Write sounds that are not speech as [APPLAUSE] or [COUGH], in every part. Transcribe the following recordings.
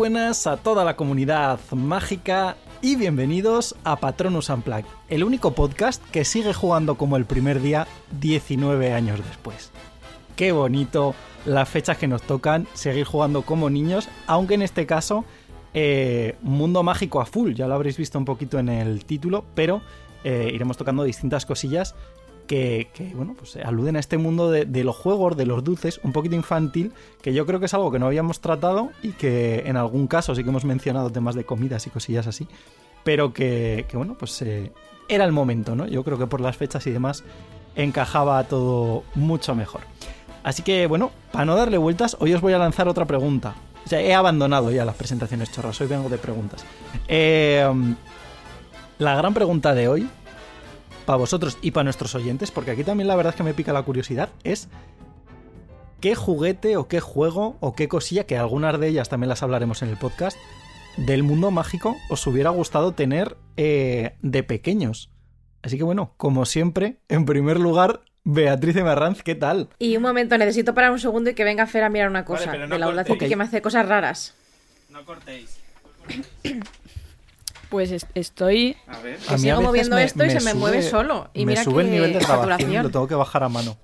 buenas a toda la comunidad mágica y bienvenidos a Patronus Unplugged, el único podcast que sigue jugando como el primer día 19 años después. Qué bonito las fechas que nos tocan seguir jugando como niños, aunque en este caso eh, mundo mágico a full, ya lo habréis visto un poquito en el título, pero eh, iremos tocando distintas cosillas que, bueno, pues aluden a este mundo de, los juegos, de los dulces, un poquito infantil, que yo creo que es algo que no habíamos tratado y que en algún caso sí que hemos mencionado temas de comidas y cosillas así, pero que, que bueno, pues eh, era el momento, ¿no? Yo creo que por las fechas y demás encajaba todo mucho mejor. Así que bueno, para no darle vueltas, hoy os voy a lanzar otra pregunta. O sea, he abandonado ya las presentaciones chorras, hoy vengo de preguntas. Eh, la gran pregunta de hoy para vosotros y para nuestros oyentes, porque aquí también la verdad es que me pica la curiosidad, es qué juguete o qué juego o qué cosilla, que algunas de ellas también las hablaremos en el podcast, del mundo mágico os hubiera gustado tener eh, de pequeños. Así que bueno, como siempre, en primer lugar, Beatriz Emarranz, ¿qué tal? Y un momento, necesito parar un segundo y que venga Fer a mirar una cosa. Vale, no de la cortéis. que me hace cosas raras. No cortéis. [COUGHS] Pues es- estoy. A ver. A mí sigo a moviendo esto y se me sube- mueve solo. Y me mira sube el qué nivel de grabación lo tengo que bajar a mano.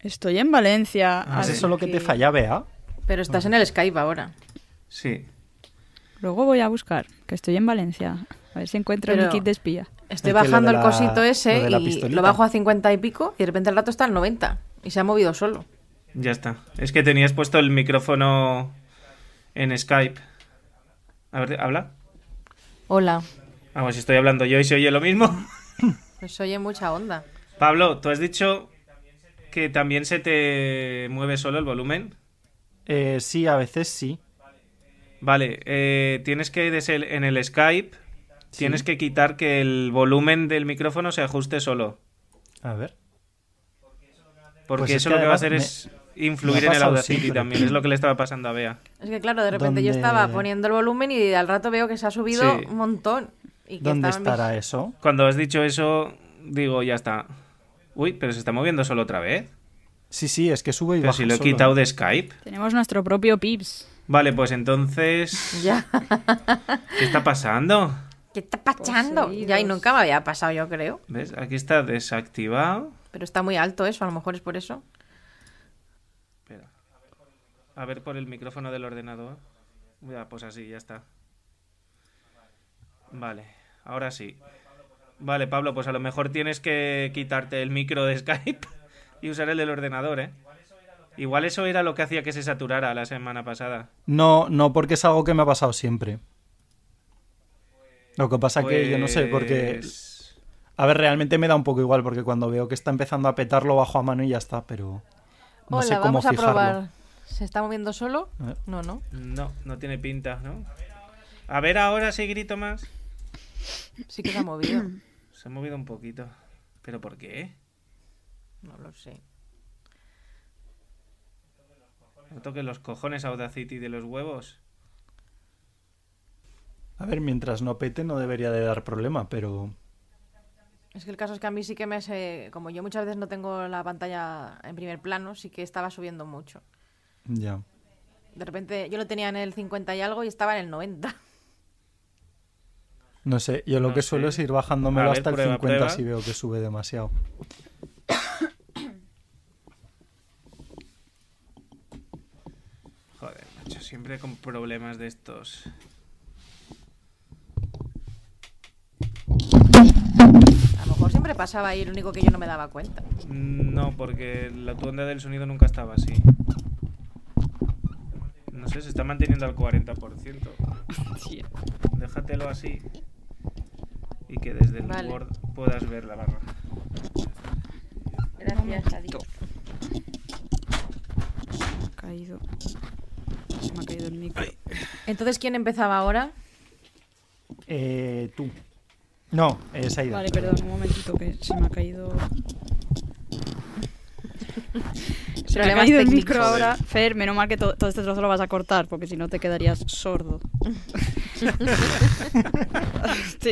Estoy en Valencia. ¿Es así eso lo que te que falla, Bea? Pero estás en el Skype ahora. Sí. Luego voy a buscar, que estoy en Valencia. A ver si encuentro Pero- mi kit de espía. Estoy Es que lo bajando el la- cosito lo ese la y pistolita. lo bajo a 50 y pico y de repente el rato está al 90. Y se ha movido solo. Ya está. Es que tenías puesto el micrófono en Skype. A ver, ¿habla? Hola. Vamos, si estoy hablando yo y se oye lo mismo. Pues oye mucha onda. Pablo, tú has dicho que también se te mueve solo el volumen. Eh, sí, a veces sí. Vale, eh, tienes que en el Skype tienes que quitar que el volumen del micrófono se ajuste solo. A ver. Porque Pues es eso lo que va a hacer me- es ha en el Audacity siempre. también. Es lo que le estaba pasando a Bea. Es que claro, de repente yo ¿Dónde- estaba poniendo el volumen y al rato veo que se ha subido Sí. un montón. Y que ¿Dónde mis- estará eso? Cuando has dicho eso, digo, ya está. Uy, pero se está moviendo solo otra vez. Sí, sí, es que sube y Pero baja si lo he solo. quitado de Skype. Tenemos nuestro propio Pips. Vale, pues entonces. Ya. ¿Qué está pasando? ¿Qué está pasando? Poseídos. Ya, y nunca me había pasado, yo creo. ¿Ves? Aquí está desactivado. Pero está muy alto eso, a lo mejor es por eso. A ver por el micrófono del ordenador. Ya, pues así, ya está. Vale, ahora sí. Vale, Pablo, pues a lo mejor tienes que quitarte el micro de Skype [LAUGHS] y usar el del ordenador, ¿eh? Igual eso era lo que hacía que se saturara la semana pasada. No, no, porque es algo que me ha pasado siempre. Lo que pasa que yo no sé, porque... Pues, A ver, realmente me da un poco igual, porque cuando veo que está empezando a petar lo bajo a mano y ya está, pero... No Hola, sé cómo vamos a fijarlo. probar. ¿Se está moviendo solo? No, no. No, no tiene pinta, ¿no? A ver ahora si grito más. Sí que se ha movido. [CLEARS THROAT] Se ha movido un poquito. ¿Pero por qué? No lo sé. No toques los cojones Audacity de los huevos. A ver, mientras no pete no debería de dar problema, pero... Es que el caso es que a mí sí que me se... Como yo muchas veces no tengo la pantalla en primer plano, sí que estaba subiendo mucho. Ya. De repente yo lo tenía en el 50 y algo y estaba en el 90. No sé, yo lo No que sé. suelo es ir bajándomelo ver, hasta el prueba, 50 prueba. si veo que sube demasiado. [COUGHS] Joder, macho, siempre con problemas de estos. A lo mejor siempre pasaba ahí, lo único que yo no me daba cuenta. No, porque la tu onda del sonido nunca estaba así. No sé, se está manteniendo al 40%. [LAUGHS] Sí. Déjatelo así. Y que desde el Vale. Word puedas ver la barra. Gracias, Adi. Me ha caído. Se me ha caído el micro. Entonces, ¿quién empezaba ahora? Eh, tú. No, es Aida. Vale, perdón, un momentito que se me ha caído. [LAUGHS] Se me ha Problemas caído el técnicos. micro ahora. Fer, menos mal que to- todo este trozo lo vas a cortar, porque si no te quedarías sordo. [LAUGHS]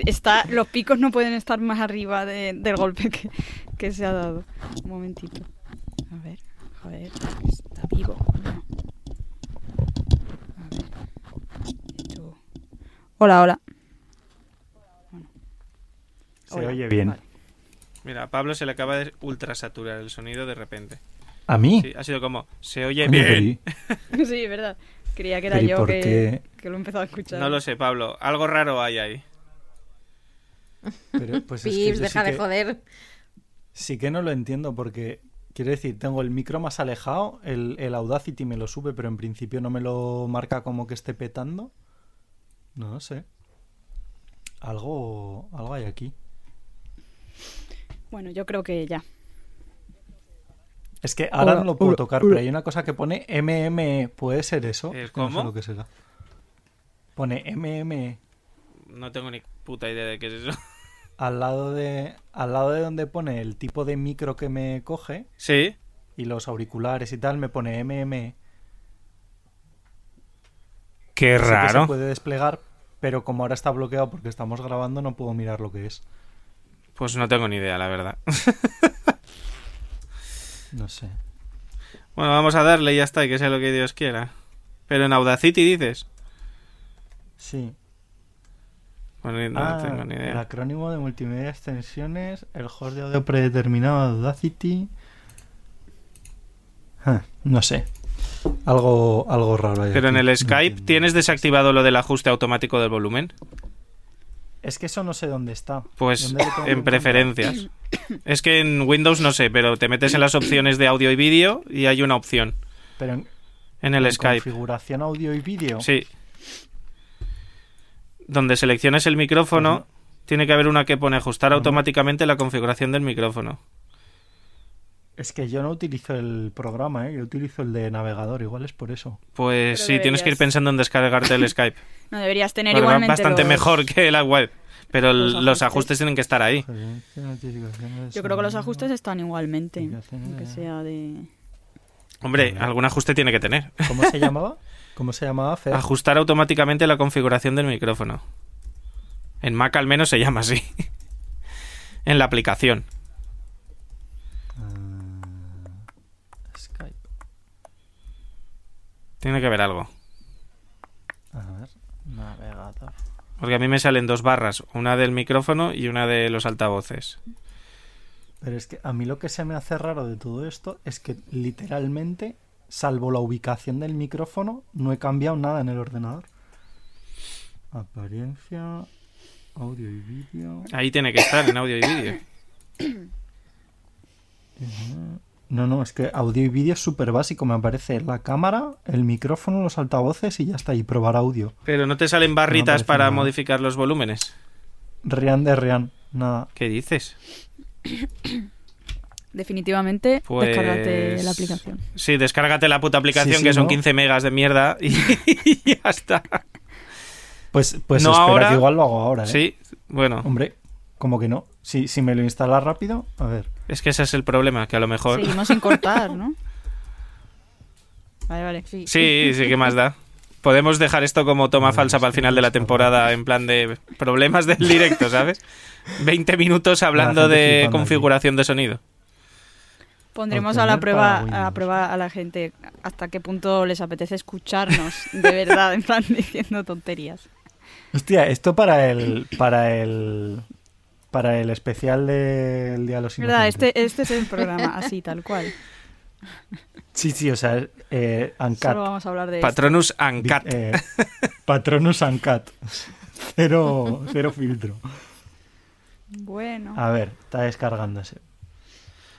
Está, los picos no pueden estar más arriba de- del golpe que, que se ha dado. Un momentito. A ver, a ver. Está vivo. A ver. Esto- Hola, hola. Se Hola. oye bien. Vale. Mira, a Pablo se le acaba de ultrasaturar el sonido de repente. ¿A mí? Sí, ha sido como, se oye Coño, bien. ¿y- [LAUGHS] Sí, es verdad. Creía que era pero ¿y yo por que, qué? que lo he empezado a escuchar. No lo sé, Pablo. Algo raro hay ahí. pero, pues es que deja sí de que- joder. Sí que no lo entiendo porque, quiero decir, tengo el micro más alejado, el, el Audacity me lo sube, pero en principio no me lo marca como que esté petando. No lo sé. Algo, algo hay aquí. Bueno, yo creo que ya. Es que ahora Hola, no lo puedo hola, tocar, hola. pero hay una cosa que pone MM. ¿Puede ser eso? ¿Es Que No cómo? sé lo que será. Pone MM No tengo ni puta idea de qué es eso. [LAUGHS] al lado de al lado de donde pone el tipo de micro que me coge Sí. y los auriculares y tal, me pone MM. Qué Sé que se raro. puede desplegar, pero como ahora está bloqueado porque estamos grabando, no puedo mirar lo que es. Pues no tengo ni idea, la verdad. [LAUGHS] No sé. Bueno, vamos a darle y ya está, y que sea lo que Dios quiera. Pero en Audacity dices. Sí. Bueno, no Ah, tengo ni El idea. acrónimo de multimedia extensiones, el host de audio predeterminado de Audacity. Ah, no sé. Algo, algo raro. hay Pero en el Skype tienes desactivado lo del ajuste automático del volumen. Es que eso no sé dónde está. Pues ¿Dónde lo tengo que en preferencias. [CLEARS THROAT] [COUGHS] Es que en Windows no sé, pero te metes en las opciones de audio y vídeo y hay una opción Pero en, en el en Skype. configuración audio y vídeo. Sí. Donde selecciones el micrófono, tiene que haber una que pone ajustar automáticamente la configuración del micrófono. Es que yo no utilizo el programa, ¿eh? yo utilizo el de navegador, igual es por eso. Pues Pero sí, tienes que ir pensando en descargarte el [COUGHS] Skype. No deberías tener va igualmente bastante los- mejor que la web. Pero el- los los, ajustes. tienen que estar ahí. Yo creo que los ajustes están igualmente, aunque sea de... Hombre, algún ajuste tiene que tener. ¿Cómo se llamaba? ¿Cómo se llamaba? Fer? Ajustar automáticamente la configuración del micrófono. En Mac al menos se llama así. en la aplicación. Ah, Skype. Tiene que haber algo. A ver, navegador. Porque a mí me salen dos barras, una del micrófono y una de los altavoces. Pero es que a mí lo que se me hace raro de todo esto es que literalmente, salvo la ubicación del micrófono, no he cambiado nada en el ordenador. Apariencia, audio y vídeo. Ahí tiene que estar en audio y vídeo. [COUGHS] No, no, es que audio y vídeo es súper básico. Me aparece la cámara, el micrófono, los altavoces y ya está. Y probar audio. Pero no te salen barritas para nada. modificar los volúmenes. Rian de Rian, nada. ¿Qué dices? [COUGHS] Definitivamente, Pues... descárgate la aplicación. Sí, descárgate la puta aplicación Sí, sí, que son ¿no? 15 megas de mierda y, [LAUGHS] y ya está. Pues, pues No espera ahora. que igual lo hago ahora, ¿eh? Sí, bueno, Hombre, como que no. Si, si me lo instalas rápido, a ver. Es que ese es el problema, que a lo mejor... Seguimos sin cortar, ¿no? [LAUGHS] Vale, vale. Sí. Sí, sí, ¿qué más da? Podemos dejar esto como toma falsa para el final de la temporada, en plan de problemas del directo, ¿sabes? 20 minutos hablando de configuración de sonido. Pondremos a la prueba a la prueba a la gente hasta qué punto les apetece escucharnos de verdad, en plan [LAUGHS] diciendo tonterías. Hostia, esto para el. Para el. Para el especial del Día de los ¿Verdad? Inocentes. Este, este es el programa, así, tal cual. Sí, sí, o sea, eh. Solo vamos a hablar de esto. Patronus Uncut. Eh, Patronus Uncut. [LAUGHS] Cero, cero filtro. Bueno. A ver, está descargándose.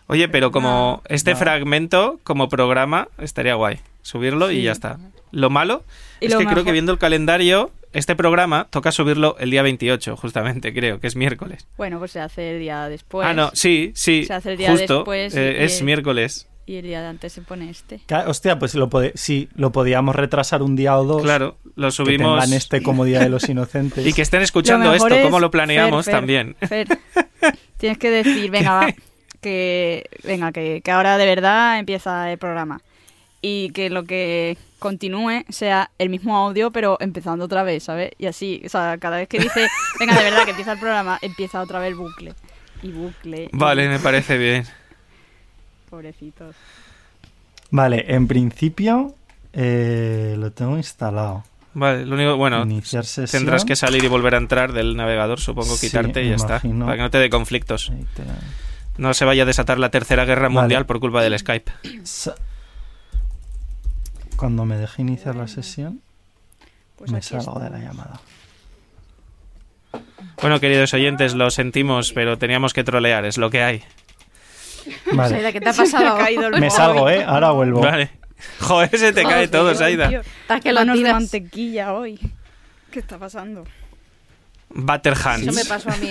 Oye, pero como No, este no. fragmento, como programa, estaría guay. subirlo y ya está. Lo malo Y es lo que creo que viendo el calendario, este programa toca subirlo el día 28, justamente, creo, que es miércoles. Bueno, pues se hace el día después. ah, no, sí, sí, Se hace el día justo, después eh, es el- miércoles. Y el día de antes se pone este. Hostia, pues lo pode- sí, lo podíamos retrasar un día o dos. Claro, lo Que subimos tengan este como Día de los Inocentes. [LAUGHS] y que estén escuchando esto, es- cómo lo planeamos Fer, Fer, también. [LAUGHS] Fer, tienes que decir, venga, va, [LAUGHS] que, venga, que, que ahora de verdad empieza el programa. Y que lo que continúe sea el mismo audio, pero empezando otra vez, ¿sabes? Y así, o sea, cada vez que dice, [LAUGHS] venga, de verdad que empieza el programa, empieza otra vez el bucle. Y bucle. Vale, me parece bien. Pobrecitos. Vale, en principio eh, lo tengo instalado. Vale, lo único, bueno, Iniciar sesión. tendrás que salir y volver a entrar del navegador, supongo, Sí, quitarte y ya está. Para que no te dé conflictos. No se vaya a desatar la tercera guerra Vale. mundial por culpa del Skype. Sa- Cuando me deje iniciar la sesión, Pues me salgo de la llamada. Bueno, queridos oyentes, lo sentimos, pero teníamos que trolear, es lo que hay. [LAUGHS] Vale, Saida, ¿qué te ha pasado? [LAUGHS] caído el me móvil. salgo, ¿eh? Ahora vuelvo. Vale. [LAUGHS] Joder, se te cae todo, Saida. Estás que lo de mantequilla hoy. ¿Qué está pasando? Butterhands. Eso me pasó a mí,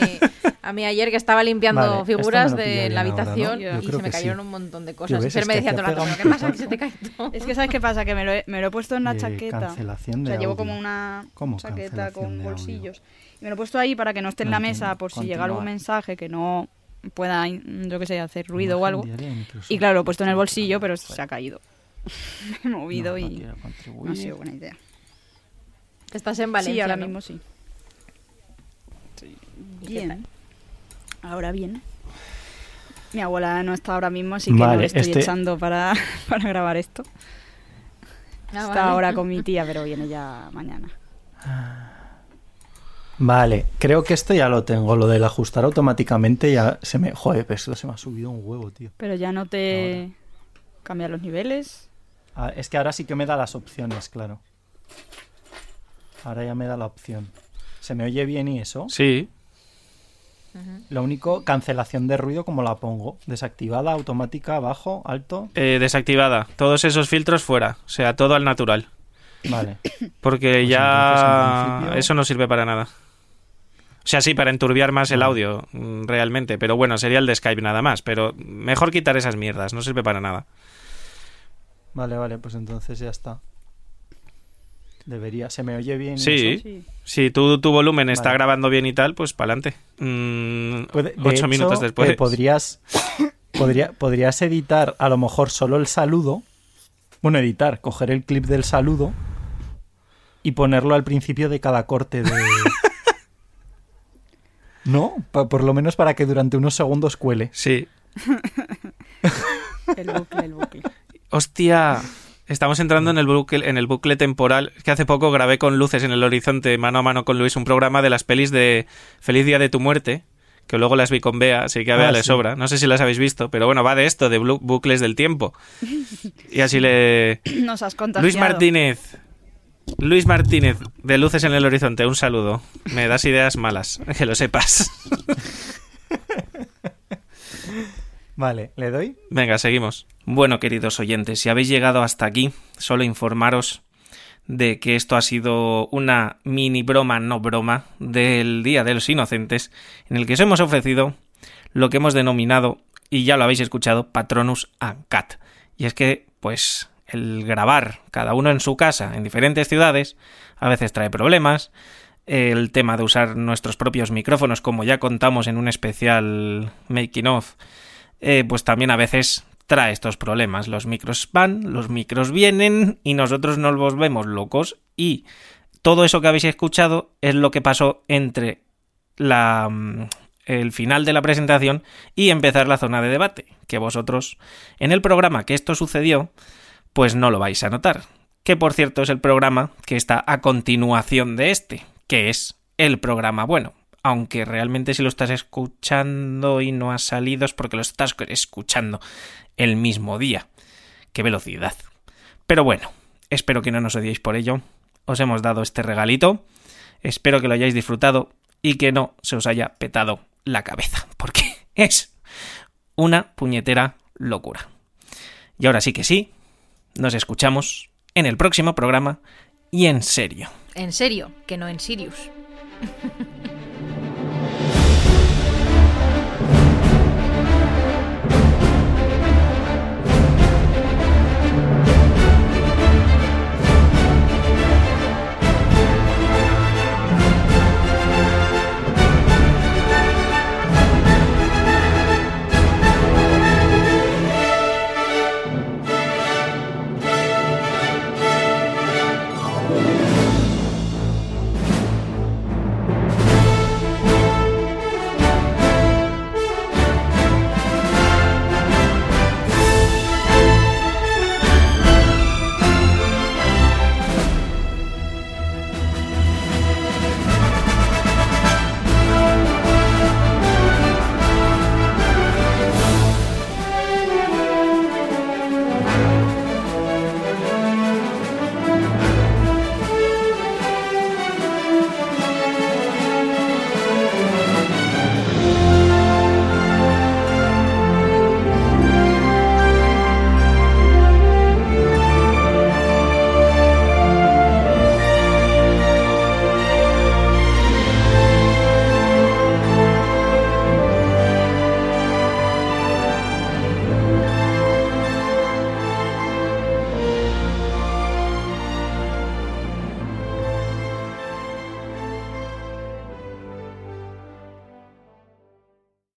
a mí ayer que estaba limpiando Vale, figuras de la bien ahora, ¿no? habitación y se me cayeron sí. un montón de cosas. ¿ves? Es me decía todo el rato, pega ¿pero un qué pasa? Que se te cae todo. Es que ¿sabes qué pasa? Que me lo he, me lo he puesto en la De chaqueta. cancelación O sea, llevo como una ¿Cómo chaqueta con bolsillos. Y me lo he puesto ahí para que no esté en la entiendo. mesa por si llega algún mensaje que no pueda, yo qué sé, hacer ruido o algo. Y claro, lo he puesto en el bolsillo, pero se ha caído. [LAUGHS] me he movido No, no y no ha sido buena idea. Estás en Valencia, sí, ahora ¿no? mismo sí. Bien. Ahora bien. Mi abuela no está ahora mismo, así que no Vale, le estoy este- echando para, [LAUGHS] para grabar esto. Ah, está vale. ahora con [LAUGHS] mi tía, pero viene ya mañana. Vale, creo que esto ya lo tengo. Lo del ajustar automáticamente ya se me. Joder, pero esto se me ha subido un huevo, tío. Pero ya no te cambia los niveles. Ah, es que ahora sí que me da las opciones, claro. Ahora ya me da la opción. ¿Se me oye bien y eso? Sí, Lo único, cancelación de ruido, como la pongo? Desactivada, automática, bajo, alto. eh, desactivada. Todos esos filtros fuera. O sea, todo al natural. Vale. [COUGHS] Porque Pues ya entonces, en principio- eso no sirve para nada. O sea, sí, para enturbiar más el audio, mm, realmente. Pero bueno, sería el de Skype nada más. Pero mejor quitar esas mierdas, no sirve para nada. Vale, vale, pues entonces ya está. Debería. ¿Se me oye bien? y Sí. eso? Sí. Si tú, tu volumen está grabando bien y tal, pues para adelante. De ocho hecho, minutos después. eh, podrías, podría, podrías editar a lo mejor solo el saludo. Bueno, editar, coger el clip del saludo y ponerlo al principio de cada corte de. [LAUGHS] ¿No? Pa- por lo menos para que durante unos segundos cuele. Sí. [LAUGHS] El bucle, el bucle. Hostia. Estamos entrando en el bucle, en el bucle temporal. Que hace poco grabé con luces en el horizonte, mano a mano con Luis, un programa de las pelis de Feliz Día de tu Muerte, que luego las vi con Bea, así que a Bea Ah, le sí. sobra. No sé si las habéis visto, pero bueno, va de esto, de bucles del tiempo. [LAUGHS] Y así le... Nos has contagiado. Luis Martínez. Luis Martínez, de Luces en el Horizonte, un saludo. Me das ideas malas, que lo sepas. [LAUGHS] Vale, ¿le doy? Venga, seguimos. Bueno, queridos oyentes, si habéis llegado hasta aquí, solo informaros de que esto ha sido una mini broma, no broma, del Día de los Inocentes, en el que os hemos ofrecido lo que hemos denominado, y ya lo habéis escuchado, Patronus Uncut. Y es que, pues, el grabar cada uno en su casa, en diferentes ciudades, a veces trae problemas. El tema de usar nuestros propios micrófonos, como ya contamos en un especial making of, eh, pues también a veces trae estos problemas. Los micros van, los micros vienen y nosotros nos volvemos locos y todo eso que habéis escuchado es lo que pasó entre la, mm, el final de la presentación y empezar la zona de debate, que vosotros en el programa que esto sucedió, pues no lo vais a notar. Que por cierto es el programa que está a continuación de este, que es el programa bueno. Aunque realmente si lo estás escuchando y no ha salido es porque lo estás escuchando el mismo día. ¡Qué velocidad! Pero bueno, espero que no nos odiéis por ello. Os hemos dado este regalito. Espero que lo hayáis disfrutado y que no se os haya petado la cabeza, [LAUGHS] porque es una puñetera locura. Y ahora sí que sí, Nos escuchamos en el próximo programa y en serio. En serio, que no en Sirius. [LAUGHS]